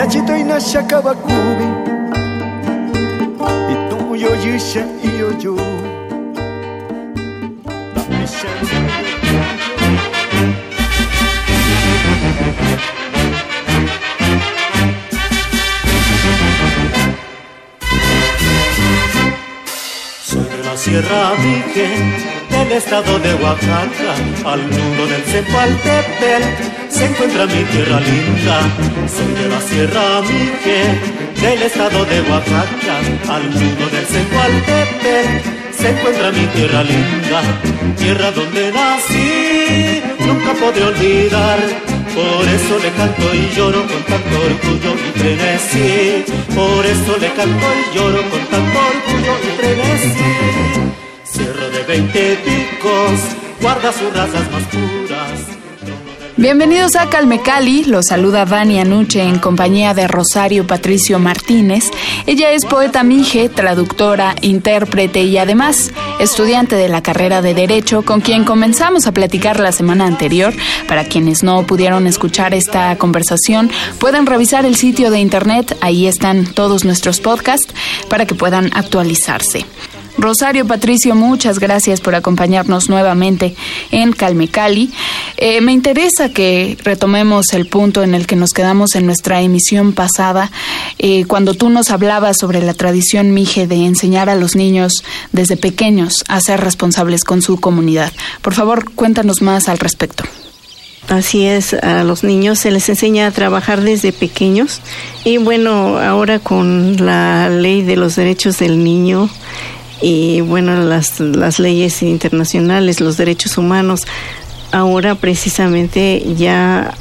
Yachito inashakabakubi Itumu yoyisha iyo Sierra Virgen del estado de Oaxaca, al nudo del Cepaltepel se encuentra mi tierra linda. Soy de la Sierra Virgen del estado de Oaxaca, al nudo del Cepaltepel se encuentra mi tierra linda, tierra donde nací, nunca podré olvidar. Por eso le canto y lloro con tanto orgullo y frenesí. Por eso le canto y lloro con tanto orgullo y frenesí. Cierro de veinte picos, guarda sus razas más puras. Bienvenidos a Calme Cali, los saluda Vani Anuche en compañía de Rosario Patricio Martínez. Ella es poeta mije, traductora, intérprete y además estudiante de la carrera de Derecho con quien comenzamos a platicar la semana anterior. Para quienes no pudieron escuchar esta conversación, pueden revisar el sitio de internet, ahí están todos nuestros podcasts para que puedan actualizarse. Rosario Patricio, muchas gracias por acompañarnos nuevamente en Calme Cali. Eh, me interesa que retomemos el punto en el que nos quedamos en nuestra emisión pasada, eh, cuando tú nos hablabas sobre la tradición mije de enseñar a los niños desde pequeños a ser responsables con su comunidad. Por favor, cuéntanos más al respecto. Así es, a los niños se les enseña a trabajar desde pequeños y bueno, ahora con la ley de los derechos del niño y bueno, las, las leyes internacionales, los derechos humanos, ahora precisamente ya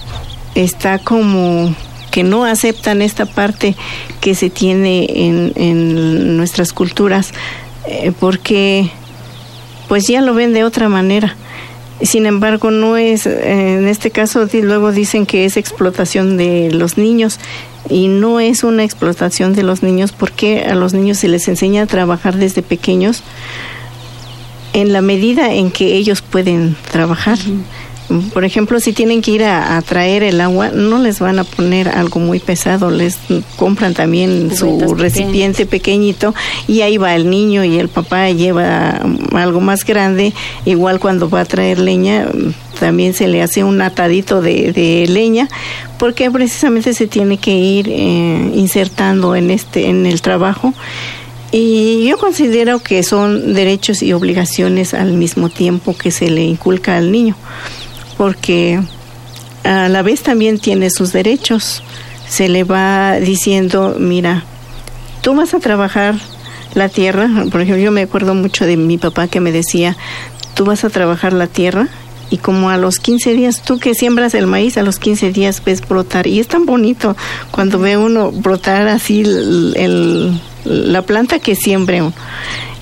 está como que no aceptan esta parte que se tiene en, en nuestras culturas eh, porque pues ya lo ven de otra manera. Sin embargo, no es, eh, en este caso luego dicen que es explotación de los niños y no es una explotación de los niños porque a los niños se les enseña a trabajar desde pequeños en la medida en que ellos pueden trabajar. Por ejemplo, si tienen que ir a, a traer el agua, no les van a poner algo muy pesado, les compran también su recipiente pequeñito y ahí va el niño y el papá lleva algo más grande. Igual cuando va a traer leña, también se le hace un atadito de, de leña porque precisamente se tiene que ir eh, insertando en este en el trabajo y yo considero que son derechos y obligaciones al mismo tiempo que se le inculca al niño, porque a la vez también tiene sus derechos. Se le va diciendo, mira, tú vas a trabajar la tierra, por ejemplo, yo me acuerdo mucho de mi papá que me decía, tú vas a trabajar la tierra y como a los 15 días, tú que siembras el maíz, a los 15 días ves brotar. Y es tan bonito cuando ve uno brotar así el, la planta que siembre.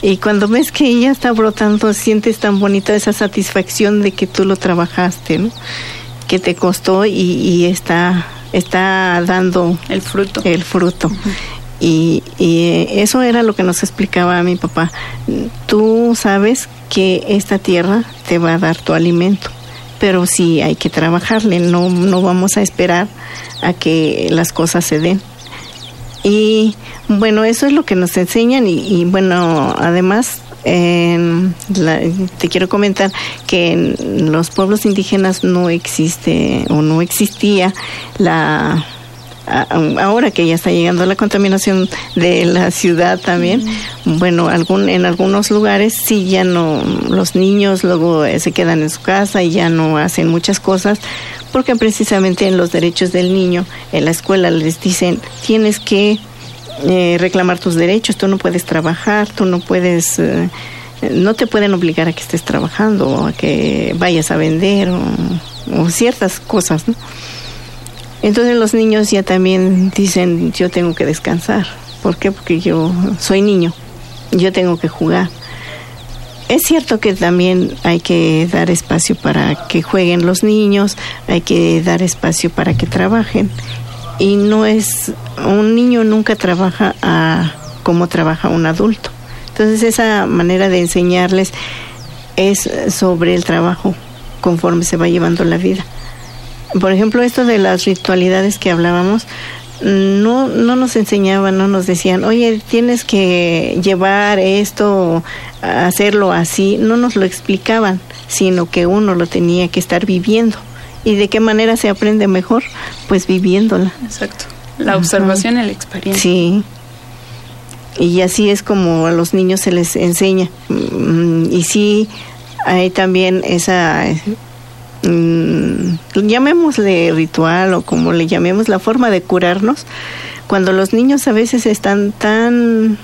Y cuando ves que ella está brotando, sientes tan bonita esa satisfacción de que tú lo trabajaste, ¿no? Que te costó y, y está, está dando El fruto. el fruto. Y, y, eh, eso era lo que nos explicaba mi papá. Tú sabes que esta tierra te va a dar tu alimento, pero sí hay que trabajarle, no, no vamos a esperar a que las cosas se den. Y bueno, eso es lo que nos enseñan y, bueno, además la- te quiero comentar que en los pueblos indígenas no existe o no existía la ahora que ya está llegando la contaminación de la ciudad también, bueno, algún, en algunos lugares sí ya no, los niños luego eh, se quedan en su casa y ya no hacen muchas cosas, porque precisamente en los derechos del niño, en la escuela les dicen, tienes que eh, reclamar tus derechos, tú no puedes trabajar, tú no puedes... eh, no te pueden obligar a que estés trabajando o a que vayas a vender o, o ciertas cosas, ¿no? Entonces los niños ya también dicen, yo tengo que descansar. ¿Por qué? Porque yo soy niño, yo tengo que jugar. Es cierto que también hay que dar espacio para que jueguen los niños, hay que dar espacio para que trabajen. Y no es, un niño nunca trabaja a como trabaja un adulto. Entonces esa manera de enseñarles es sobre el trabajo conforme se va llevando la vida. Por ejemplo, esto de las ritualidades que hablábamos, no, no nos enseñaban, no nos decían, oye, tienes que llevar esto, hacerlo así, no nos lo explicaban, sino que uno lo tenía que estar viviendo. ¿Y de qué manera se aprende mejor? Pues viviéndola. Exacto. La observación y la experiencia. Sí. Y así es como a los niños se les enseña. Mm, y sí, hay también esa Mm, llamémosle ritual o como le llamemos la forma de curarnos, cuando los niños a veces están tan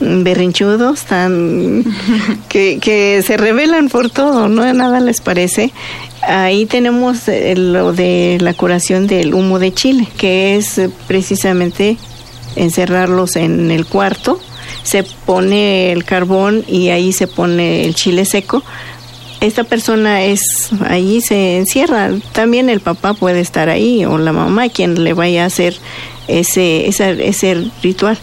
berrinchudos, tan que, que se rebelan por todo, no nada les parece. Ahí tenemos eh, lo de la curación del humo de chile, que es eh, precisamente encerrarlos en el cuarto, se pone el carbón y ahí se pone el chile seco esta persona es allí se encierra. También el papá puede estar ahí o la mamá quien le vaya a hacer ese, ese, ese ritual.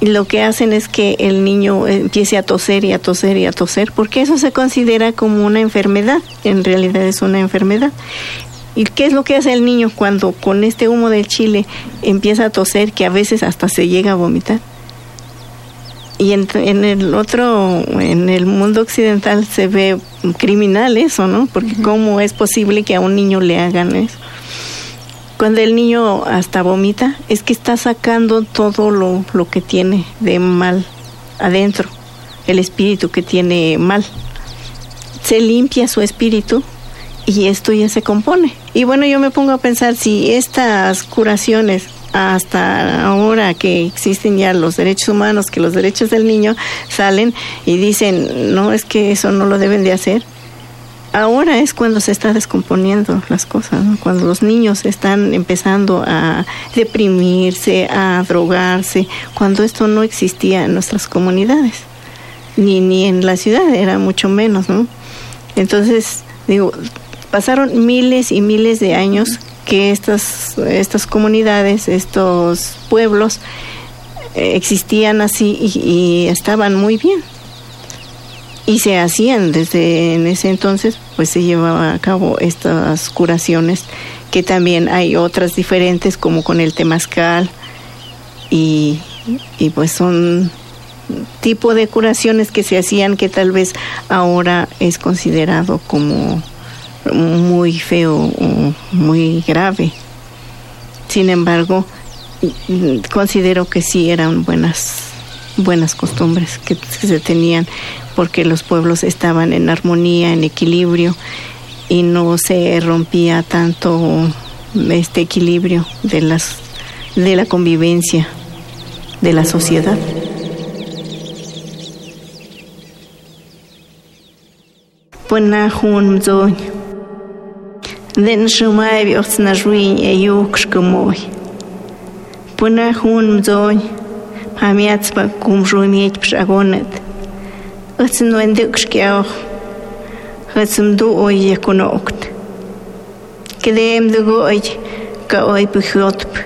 Y lo que hacen es que el niño empiece a toser y a toser y a toser, porque eso se considera como una enfermedad. En realidad es una enfermedad. ¿Y qué es lo que hace el niño cuando con este humo del chile empieza a toser, que a veces hasta se llega a vomitar? Y en, en, el otro, en el mundo occidental se ve criminal eso, ¿no? Porque cómo es posible que a un niño le hagan eso. Cuando el niño hasta vomita, es que está sacando todo lo, lo que tiene de mal adentro, el espíritu que tiene mal. Se limpia su espíritu y esto ya se compone. Y bueno, yo me pongo a pensar si estas curaciones hasta ahora que existen ya los derechos humanos, que los derechos del niño salen y dicen, no, es que eso no lo deben de hacer. Ahora es cuando se está descomponiendo las cosas, cuando los niños están empezando a deprimirse, a drogarse, cuando esto no existía en nuestras comunidades, ni, ni en la ciudad, era mucho menos, ¿no? Entonces, digo, pasaron miles y miles de años que estas, estas comunidades, estos pueblos eh, existían así y, estaban muy bien. Y se hacían desde en ese entonces, pues se llevaba a cabo estas curaciones, que también hay otras diferentes como con el temazcal y, y pues son tipo de curaciones que se hacían que tal vez ahora es considerado como muy feo muy grave. Sin embargo, considero que sí eran buenas buenas costumbres que, se tenían porque los pueblos estaban en armonía, en equilibrio y no se rompía tanto este equilibrio de las de la convivencia de la sociedad. Din shumai bios na ruin e yuk shkumoi. Puna hun mzoj, pamiats pa kum ruiniet pshagonet. Ëtsin wendik shkjao, e oh, hëtsim du oj e kunokt. Kedem dugoj, ka oj pëhjotp,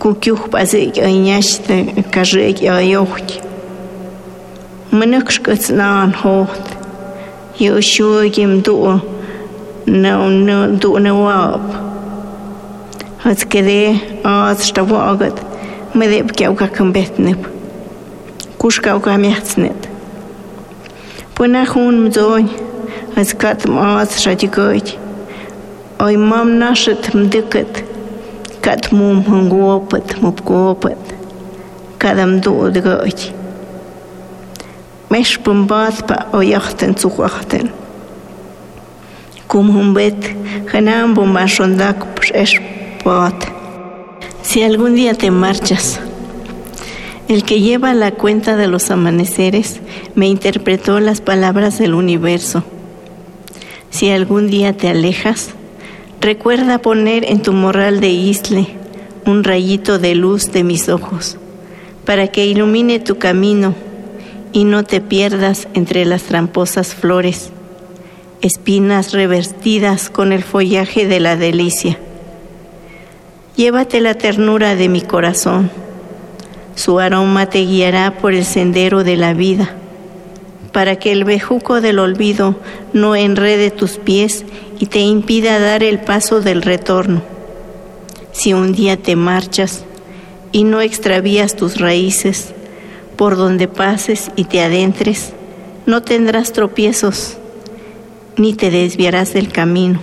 kukyuh pazik e njashtë ka zhek e ajoht. Më në këshkëtës në anë hohtë, não no wab. Has keré as sta agad me déb ke ga kan betneb. Kuska ga mechtsnet. Pu nach hún mdóin as katm as radikoit. Ой мам наше тмдыкат, кат мум хангопат, мупкопат, кадам дудгать. Меш пымбат па ояхтен. Si algún día te marchas, el que lleva la cuenta de los amaneceres me interpretó las palabras del universo. Si algún día te alejas, Recuerda poner en tu morral de isle un rayito de luz de mis ojos, para que ilumine tu camino y no te pierdas entre las tramposas flores, espinas revertidas con el follaje de la delicia. Llévate la ternura de mi corazón, su aroma te guiará por el sendero de la vida, para que el bejuco del olvido no enrede tus pies y te impida dar el paso del retorno. Si un día te marchas y no extravías tus raíces, por donde pases y te adentres, no tendrás tropiezos, ni te desviarás del camino.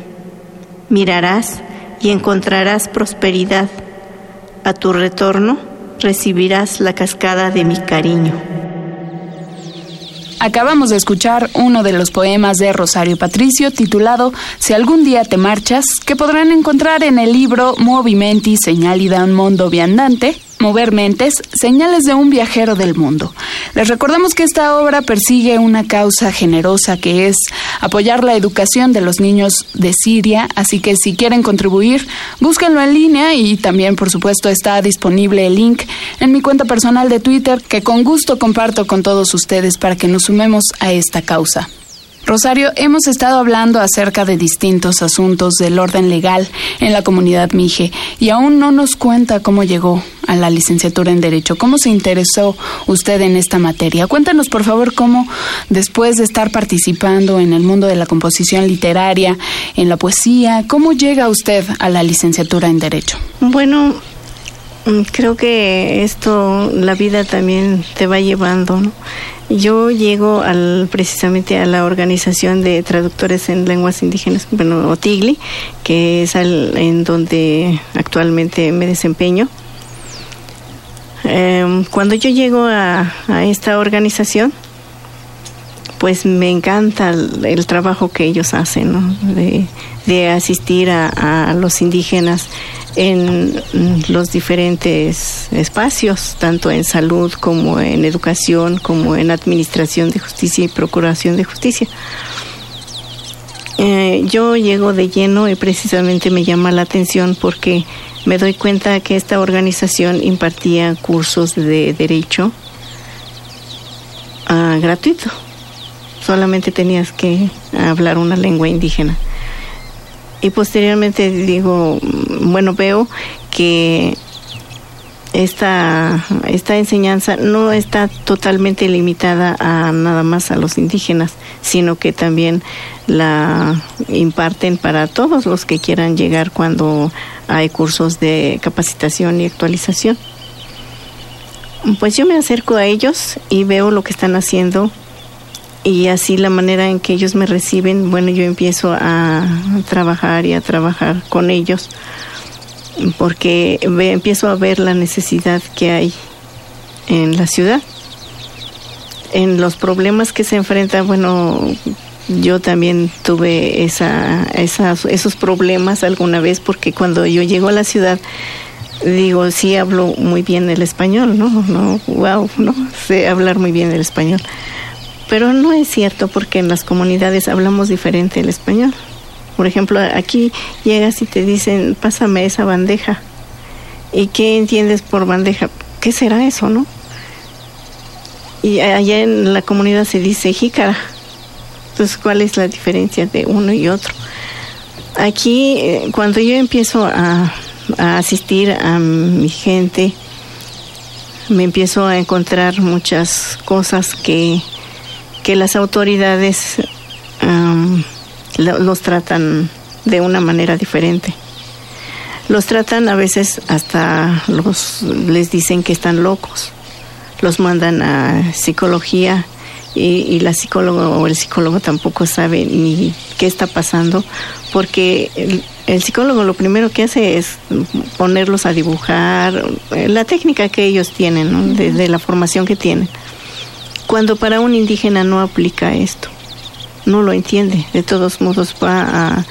Mirarás y encontrarás prosperidad. A tu retorno recibirás la cascada de mi cariño. Acabamos de escuchar uno de los poemas de Rosario Patricio titulado Si algún día te marchas, que podrán encontrar en el libro Movimenti Señalida un Mondo Viandante, Mover Mentes, Señales de un Viajero del Mundo. Les recordamos que esta obra persigue una causa generosa que es apoyar la educación de los niños de Siria, así que si quieren contribuir, búsquenlo en línea y también por supuesto está disponible el link en mi cuenta personal de Twitter que con gusto comparto con todos ustedes para que nos sumemos a esta causa. Rosario, hemos estado hablando acerca de distintos asuntos del orden legal en la comunidad Mije y aún no nos cuenta cómo llegó a la licenciatura en Derecho. ¿Cómo se interesó usted en esta materia? Cuéntanos, por favor, cómo después de estar participando en el mundo de la composición literaria, en la poesía, ¿cómo llega usted a la licenciatura en Derecho? Bueno, creo que esto, la vida también te va llevando, ¿no? Yo llego al, precisamente a la organización de traductores en lenguas indígenas, bueno, OTIGLI, que es en donde actualmente me desempeño. Em, cuando yo llego a, esta organización, pues me encanta el, trabajo que ellos hacen, de, asistir a, los indígenas en los diferentes espacios, tanto en salud como en educación, como en administración de justicia y procuración de justicia. Eh, yo llego de lleno y precisamente me llama la atención porque me doy cuenta que esta organización impartía cursos de derecho uh, gratuito. Solamente tenías que hablar una lengua indígena y posteriormente digo, bueno, veo que esta, esta enseñanza no está totalmente limitada a nada más a los indígenas, sino que también la imparten para todos los que quieran llegar cuando hay cursos de capacitación y actualización. Pues yo me acerco a ellos y veo lo que están haciendo y así la manera en que ellos me reciben, bueno, yo empiezo a trabajar y a trabajar con ellos porque empiezo a ver la necesidad que hay en la ciudad. En los problemas que se enfrentan, bueno, yo también tuve esa, esos problemas alguna vez porque cuando yo llego a la ciudad, digo, sí hablo muy bien el español, ¿no? No, wow, no, sé hablar muy bien el español. Pero no es cierto porque en las comunidades hablamos diferente el español. Por ejemplo, aquí llegas y te dicen, pásame esa bandeja. ¿Y qué entiendes por bandeja? ¿Qué será eso, no? Y allá en la comunidad se dice jícara. Entonces, ¿cuál es la diferencia de uno y otro? Aquí, eh, cuando yo empiezo a, a asistir a mi gente, me empiezo a encontrar muchas cosas que que las autoridades los tratan de una manera diferente. Los tratan a veces hasta los les dicen que están locos. Los mandan a psicología y, la psicóloga o el psicólogo tampoco sabe ni qué está pasando porque el, psicólogo lo primero que hace es ponerlos a dibujar eh, la técnica que ellos tienen, de la formación que tienen cuando para un indígena no aplica esto, no lo entiende, de todos modos va a,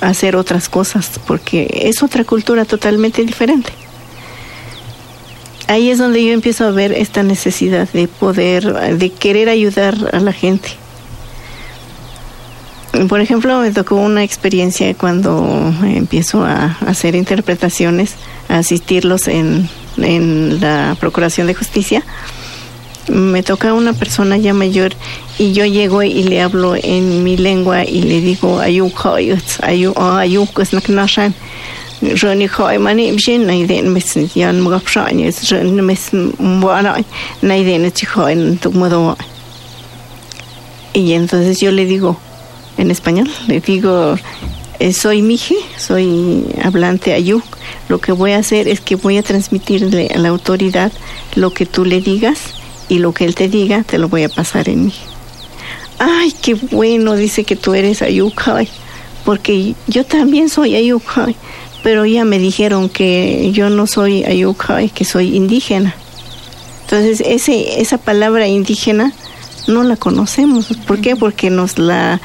hacer otras cosas porque es otra cultura totalmente diferente. Ahí es donde yo empiezo a ver esta necesidad de poder, de querer ayudar a la gente. Por ejemplo, me tocó una experiencia cuando empiezo a hacer interpretaciones, a asistirlos en, en la Procuración de Justicia. Me toca una persona ya mayor y yo llego y le hablo en mi lengua y le digo chi hoy tuk modo y entonces yo le digo en español le digo eh, soy Mije, soy hablante ayuk. Lo que voy a hacer es que voy a transmitirle a la autoridad lo que tú le digas y lo que él te diga te lo voy a pasar en mí. Ay, qué bueno, dice que tú eres ayukai, porque yo también soy ayukai, pero ya me dijeron que yo no soy ayukai, que soy indígena. Entonces, ese, esa palabra indígena no la conocemos. ¿Por qué? Porque nos la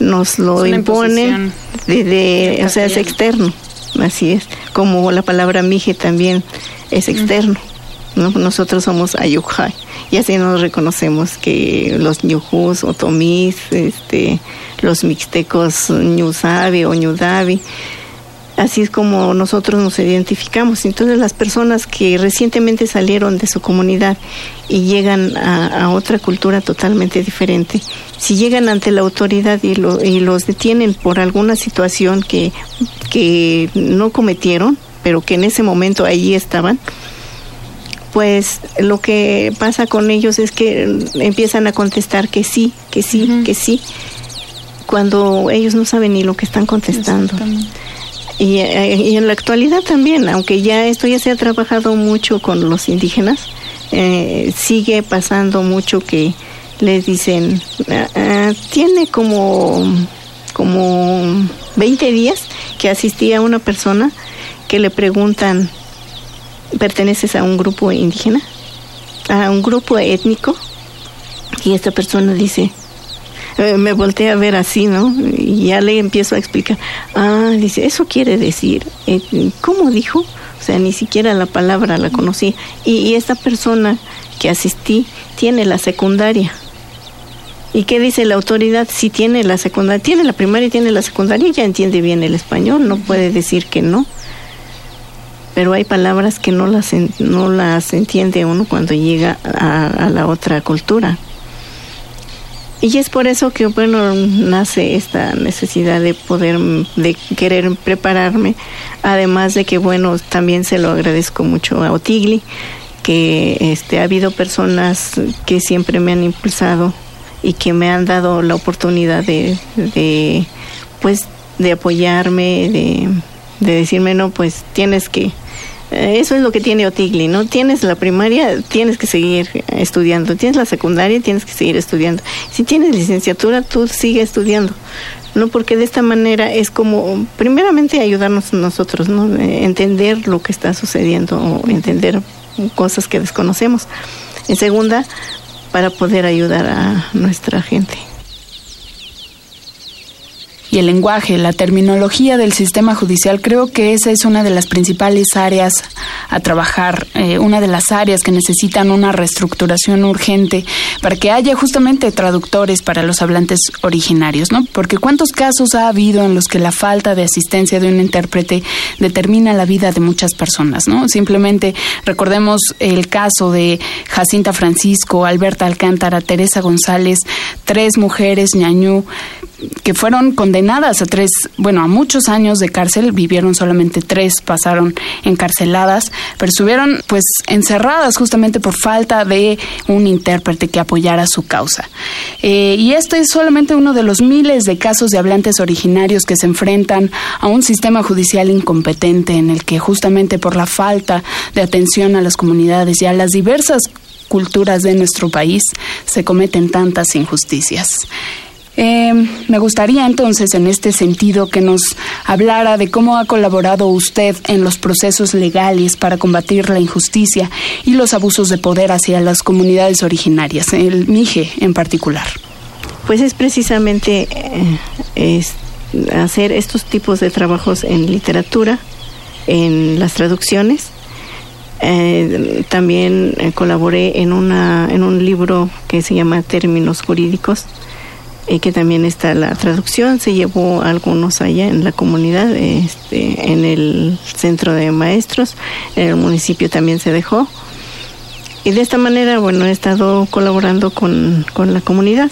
nos lo imponen de, o sea, es externo. Así es. Como la palabra mije también es externo. Nosotros somos ayukai y así nos reconocemos que los ñujus, otomís, este, los mixtecos ñusabi o ñudavi, así es como nosotros nos identificamos. Entonces las personas que recientemente salieron de su comunidad y llegan a, otra cultura totalmente diferente, si llegan ante la autoridad y, y los detienen por alguna situación que, que no cometieron, pero que en ese momento allí estaban, pues lo que pasa con ellos es que empiezan a contestar que sí, que sí, que sí, cuando ellos no saben ni lo que están contestando. Y, eh, y, en la actualidad también, aunque ya esto ya se ha trabajado mucho con los indígenas, eh, sigue pasando mucho que les dicen, ah, ah, tiene como, como 20 días que asistía una persona que le preguntan, perteneces a un grupo indígena, a un grupo étnico, y esta persona dice, eh, me volteé a ver así, ¿no? Y ya le empiezo a explicar, ah, dice, eso quiere decir, eh, ¿cómo dijo? O sea, ni siquiera la palabra la conocí. Y, y esta persona que asistí tiene la secundaria. ¿Y qué dice la autoridad? Si tiene la secundaria, tiene la primaria y tiene la secundaria, ya entiende bien el español, no puede decir que no pero hay palabras que no las, no las entiende uno cuando llega a, la otra cultura. Y es por eso que, bueno, nace esta necesidad de poder, de querer prepararme, además de que, bueno, también se lo agradezco mucho a Otigli, que este, ha habido personas que siempre me han impulsado y que me han dado la oportunidad de, de pues, de apoyarme, de, de decirme, no, pues tienes que, eso es lo que tiene Otigli, ¿no? Tienes la primaria, tienes que seguir estudiando. Tienes la secundaria, tienes que seguir estudiando. Si tienes licenciatura, tú sigue estudiando. No, porque de esta manera es como, primeramente, ayudarnos nosotros, ¿no? Eh, entender lo que está sucediendo o entender cosas que desconocemos. En segunda, para poder ayudar a nuestra gente y el lenguaje, la terminología del sistema judicial, creo que esa es una de las principales áreas a trabajar, eh, una de las áreas que necesitan una reestructuración urgente para que haya justamente traductores para los hablantes originarios, ¿no? Porque cuántos casos ha habido en los que la falta de asistencia de un intérprete determina la vida de muchas personas, ¿no? Simplemente recordemos el caso de Jacinta Francisco, Alberta Alcántara, Teresa González, tres mujeres ñañú que fueron condenadas a tres, bueno, a muchos años de cárcel, vivieron solamente tres, pasaron encarceladas, pero estuvieron pues encerradas justamente por falta de un intérprete que apoyara su causa. Eh, y este es solamente uno de los miles de casos de hablantes originarios que se enfrentan a un sistema judicial incompetente en el que justamente por la falta de atención a las comunidades y a las diversas culturas de nuestro país se cometen tantas injusticias. Eh, me gustaría entonces, en este sentido, que nos hablara de cómo ha colaborado usted en los procesos legales para combatir la injusticia y los abusos de poder hacia las comunidades originarias, el MIGE en particular. Pues es precisamente eh, hacer estos tipos de trabajos en literatura, en las traducciones. Eh, también colaboré en, una, en un libro que se llama Términos Jurídicos, que también está la traducción, se llevó algunos allá en la comunidad, este, en el centro de maestros, en el municipio también se dejó. Y de esta manera, bueno, he estado colaborando con, con la comunidad.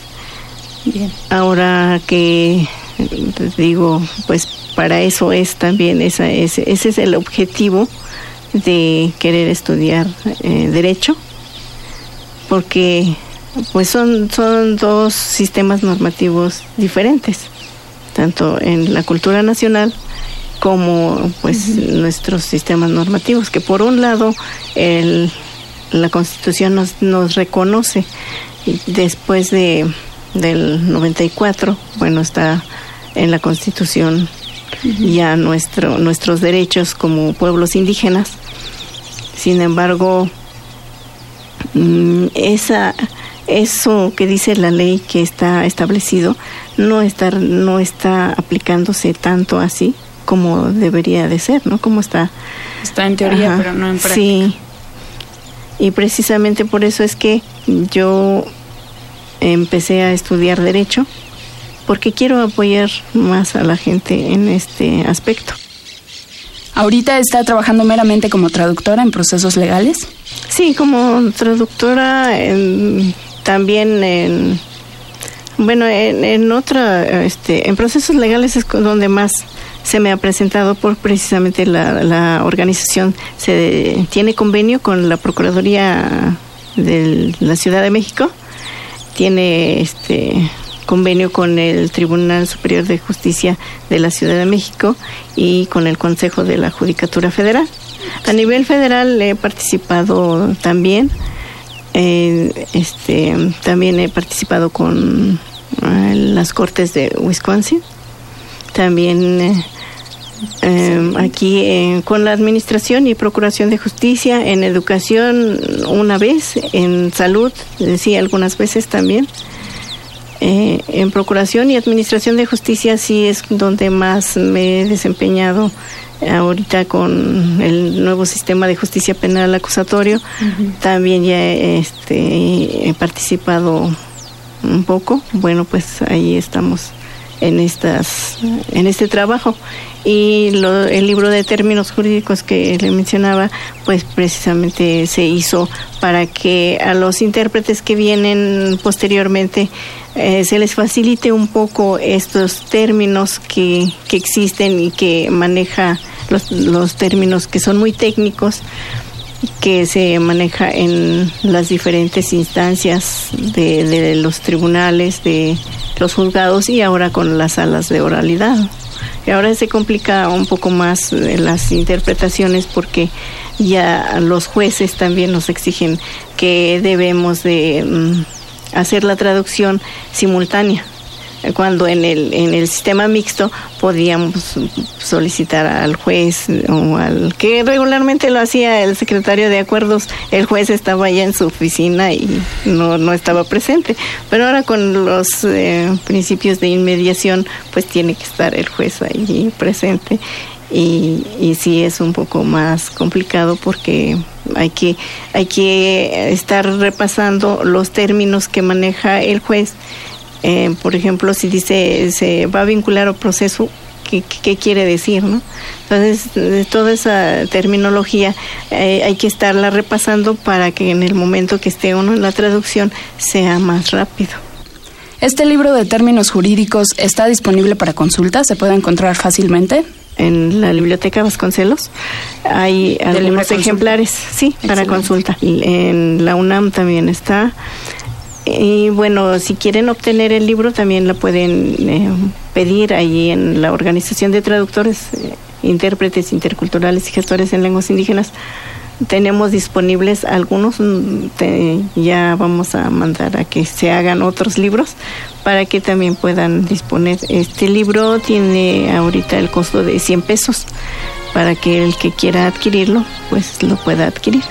Bien. Ahora que digo, pues para eso es también, esa, ese, ese es el objetivo de querer estudiar eh, derecho, porque pues son, son dos sistemas normativos diferentes, tanto en la cultura nacional como pues nuestros sistemas normativos, que por un lado el, la Constitución nos, nos reconoce después de del 94, bueno, está en la Constitución ya nuestro, nuestros derechos como pueblos indígenas. Sin embargo, mm, esa, eso que dice la ley que está establecido no está, no está aplicándose tanto así como debería de ser, ¿no? Como está. Está en teoría, pero no en práctica. Sí. Y precisamente por eso es que yo empecé a estudiar derecho porque quiero apoyar más a la gente en este aspecto. ¿Ahorita está trabajando meramente como traductora en procesos legales? Sí, como traductora también en bueno, en, en otra este en procesos legales es donde más se me ha presentado por precisamente la, organización se tiene convenio con la Procuraduría de la Ciudad de México tiene este convenio con el Tribunal Superior de Justicia de la Ciudad de México y con el Consejo de la Judicatura Federal. A nivel federal he participado también, eh, este, también he participado con eh, las Cortes de Wisconsin, también eh, aquí con la Administración y Procuración de Justicia, en educación una vez, en salud, sí, algunas veces también. En Procuración y Administración de Justicia sí es donde más me he desempeñado ahorita con el nuevo sistema de justicia penal acusatorio. También ya este, he participado un poco. Bueno, pues ahí estamos en estas en este trabajo y lo, el libro de términos jurídicos que le mencionaba, pues precisamente se hizo para que a los intérpretes que vienen posteriormente eh, se les facilite un poco estos términos que, que existen y que maneja los, los términos que son muy técnicos que se maneja en las diferentes instancias de, de los tribunales, de los juzgados y ahora con las salas de oralidad. Y ahora se complica un poco más eh, las interpretaciones porque ya los jueces también nos exigen que debemos de mm, hacer la traducción simultánea cuando en el, en el sistema mixto podíamos solicitar al juez o al que regularmente lo hacía el secretario de acuerdos, el juez estaba allá en su oficina y no, no estaba presente. Pero ahora con los eh, principios de inmediación, pues tiene que estar el juez allí presente. Y, y sí es un poco más complicado porque hay que, hay que estar repasando los términos que maneja el juez eh, por ejemplo, si dice se va a vincular al proceso, ¿qué, qué quiere decir? ¿no? Entonces, toda esa terminología eh, hay que estarla repasando para que en el momento que esté uno en la traducción sea más rápido. ¿Este libro de términos jurídicos está disponible para consulta? ¿Se puede encontrar fácilmente? en la biblioteca Vasconcelos. Hay algunos ejemplares, sí, para consulta. En la UNAM también está. Y bueno, si quieren obtener el libro también lo pueden eh, pedir ahí en la Organización de Traductores, eh, Intérpretes Interculturales y Gestores en Lenguas Indígenas. Tenemos disponibles algunos, mm, ya vamos a mandar a que se hagan otros libros para que también puedan disponer. Este libro tiene ahorita el costo de 100 pesos para que el que quiera adquirirlo pues lo pueda adquirir.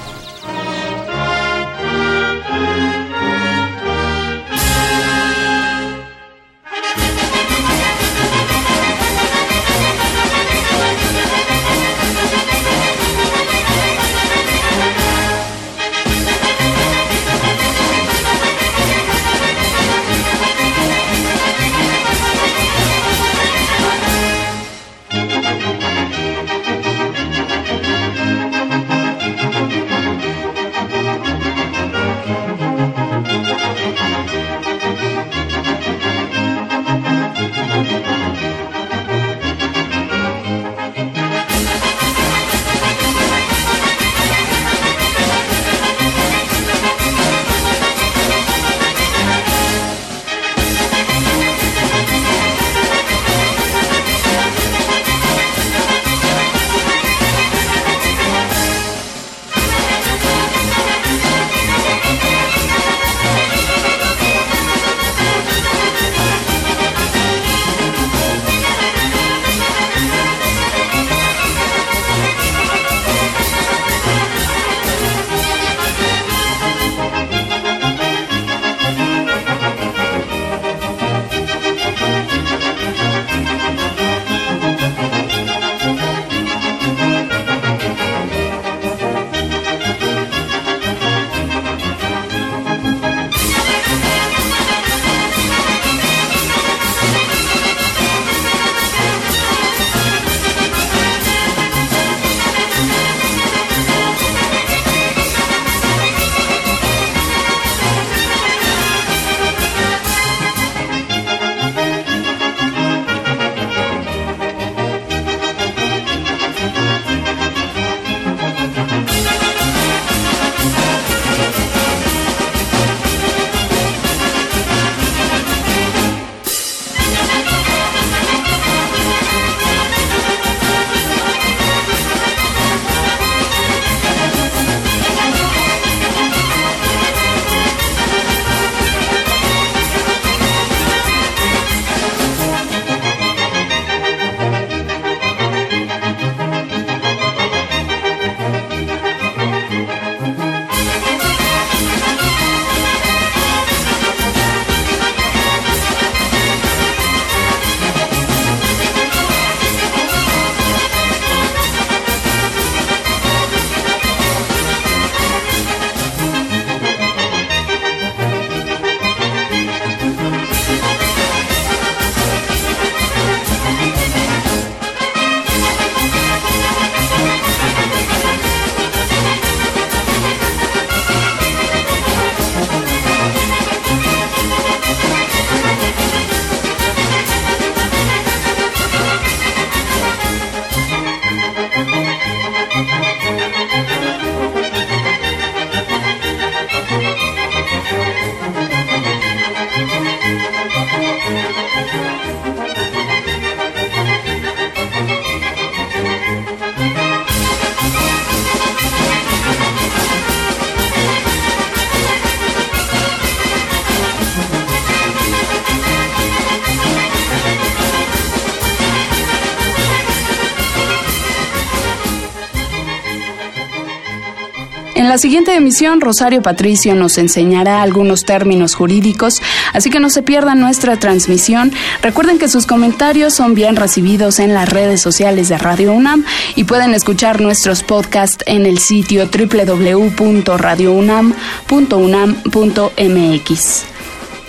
En la siguiente emisión, Rosario Patricio nos enseñará algunos términos jurídicos, así que no se pierdan nuestra transmisión. Recuerden que sus comentarios son bien recibidos en las redes sociales de Radio UNAM y pueden escuchar nuestros podcasts en el sitio www.radiounam.unam.mx.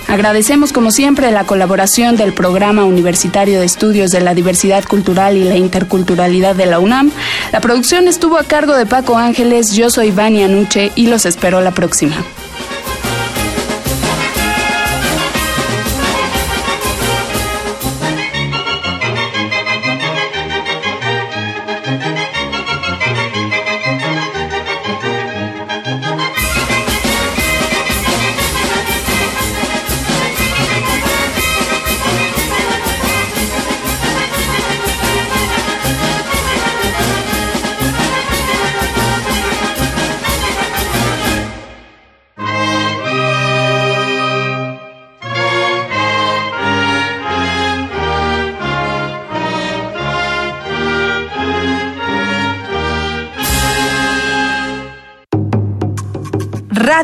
Agradecemos como siempre la colaboración del Programa Universitario de Estudios de la Diversidad Cultural y la Interculturalidad de la UNAM. La producción estuvo a cargo de Paco Ángeles, yo soy Vania Nuche y los espero la próxima.